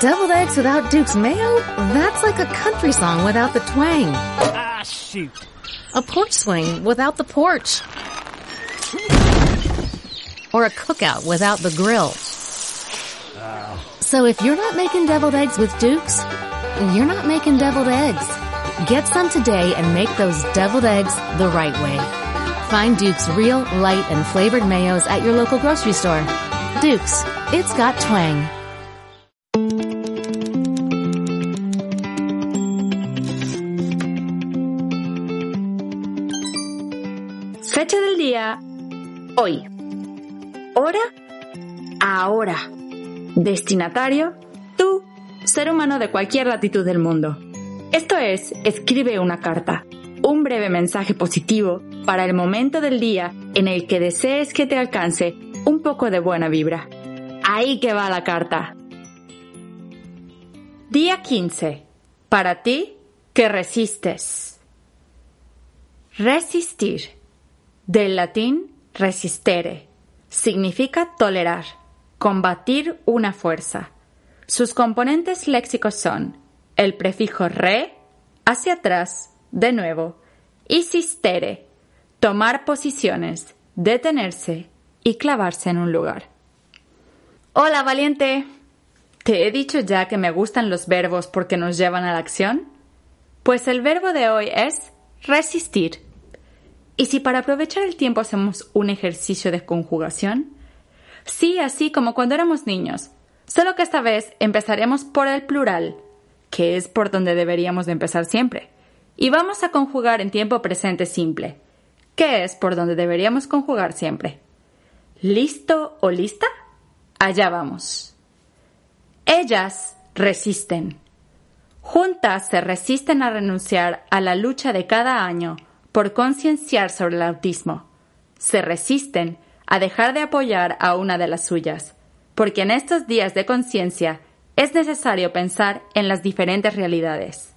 Deviled eggs without Duke's mayo? That's like a country song without the twang. Ah, shoot. A porch swing without the porch. Or a cookout without the grill. So if you're not making deviled eggs with Dukes, you're not making deviled eggs. Get some today and make those deviled eggs the right way. Find Duke's real, light, and flavored mayos at your local grocery store. Duke's, it's got twang. Fecha del día, hoy. Hora, ahora. Destinatario, tú, ser humano de cualquier latitud del mundo. Esto es, escribe una carta, un breve mensaje positivo para el momento del día en el que desees que te alcance un poco de buena vibra. Ahí que va la carta. Día 15. Para ti que resistes. Resistir. Del latín resistere. Significa tolerar, combatir una fuerza. Sus componentes léxicos son el prefijo re, hacia atrás, de nuevo, y sistere, tomar posiciones, detenerse y clavarse en un lugar. Hola, valiente. ¿Te he dicho ya que me gustan los verbos porque nos llevan a la acción? Pues el verbo de hoy es resistir. ¿Y si para aprovechar el tiempo hacemos un ejercicio de conjugación? Sí, así como cuando éramos niños, solo que esta vez empezaremos por el plural, que es por donde deberíamos de empezar siempre. Y vamos a conjugar en tiempo presente simple, que es por donde deberíamos conjugar siempre. ¿Listo o lista? Allá vamos. Ellas resisten. Juntas se resisten a renunciar a la lucha de cada año por concienciar sobre el autismo. Se resisten a dejar de apoyar a una de las suyas, porque en estos días de conciencia es necesario pensar en las diferentes realidades.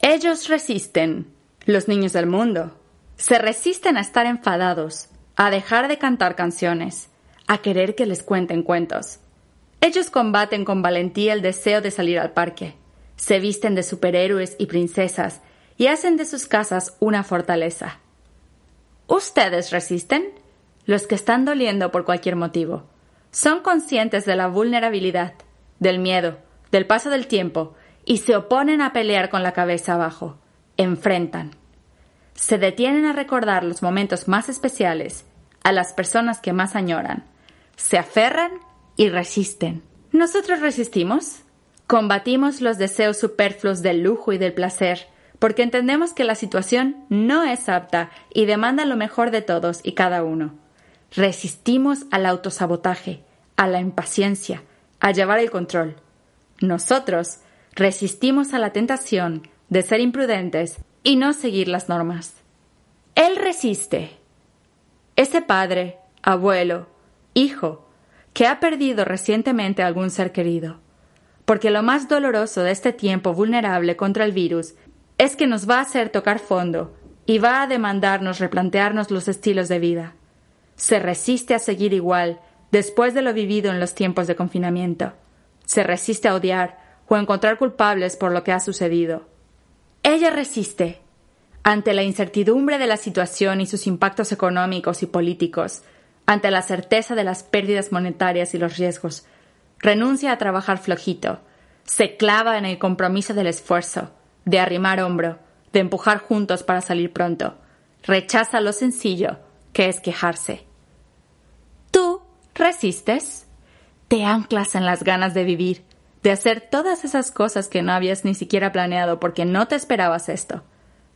Ellos resisten, los niños del mundo, se resisten a estar enfadados, a dejar de cantar canciones, a querer que les cuenten cuentos. Ellos combaten con valentía el deseo de salir al parque, se visten de superhéroes y princesas y hacen de sus casas una fortaleza. ¿Ustedes resisten? Los que están doliendo por cualquier motivo. Son conscientes de la vulnerabilidad, del miedo, del paso del tiempo, y se oponen a pelear con la cabeza abajo. Enfrentan. Se detienen a recordar los momentos más especiales, a las personas que más añoran. Se aferran y resisten. ¿Nosotros resistimos? Combatimos los deseos superfluos del lujo y del placer, porque entendemos que la situación no es apta y demanda lo mejor de todos y cada uno. Resistimos al autosabotaje, a la impaciencia, a llevar el control. Nosotros resistimos a la tentación de ser imprudentes y no seguir las normas. Él resiste. Ese padre, abuelo, hijo, que ha perdido recientemente algún ser querido. Porque lo más doloroso de este tiempo vulnerable contra el virus es que nos va a hacer tocar fondo y va a demandarnos replantearnos los estilos de vida. Se resiste a seguir igual después de lo vivido en los tiempos de confinamiento. Se resiste a odiar o a encontrar culpables por lo que ha sucedido. Ella resiste ante la incertidumbre de la situación y sus impactos económicos y políticos, ante la certeza de las pérdidas monetarias y los riesgos. Renuncia a trabajar flojito, se clava en el compromiso del esfuerzo, de arrimar hombro, de empujar juntos para salir pronto. Rechaza lo sencillo, que es quejarse. Tú resistes, te anclas en las ganas de vivir, de hacer todas esas cosas que no habías ni siquiera planeado porque no te esperabas esto.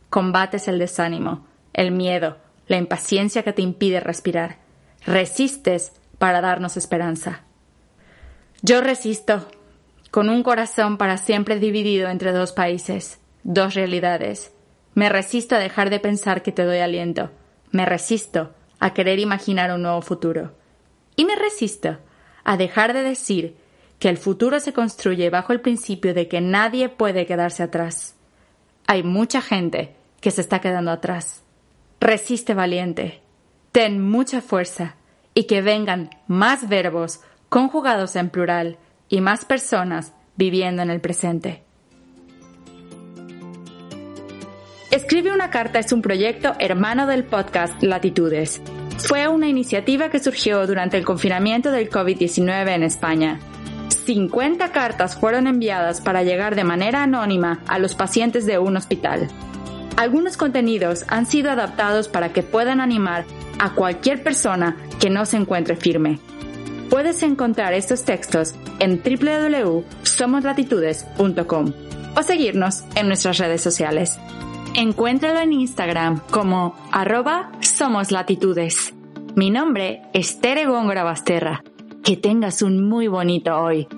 Combates el desánimo, el miedo, la impaciencia que te impide respirar. Resistes para darnos esperanza. Yo resisto, con un corazón para siempre dividido entre dos países, dos realidades. Me resisto a dejar de pensar que te doy aliento. Me resisto a querer imaginar un nuevo futuro. Y me resisto a dejar de decir que el futuro se construye bajo el principio de que nadie puede quedarse atrás. Hay mucha gente que se está quedando atrás. Resiste valiente. Ten mucha fuerza y que vengan más verbos conjugados en plural y más personas viviendo en el presente. Escribe una carta es un proyecto hermano del podcast Latitudes. Fue una iniciativa que surgió durante el confinamiento del COVID-19 en España. 50 cartas fueron enviadas para llegar de manera anónima a los pacientes de un hospital. Algunos contenidos han sido adaptados para que puedan animar a cualquier persona que no se encuentre firme. Puedes encontrar estos textos en www.somoslatitudes.com o seguirnos en nuestras redes sociales. Encuéntralo en Instagram como arroba somoslatitudes. Mi nombre es Tere Góngora Basterra. Que tengas un muy bonito hoy.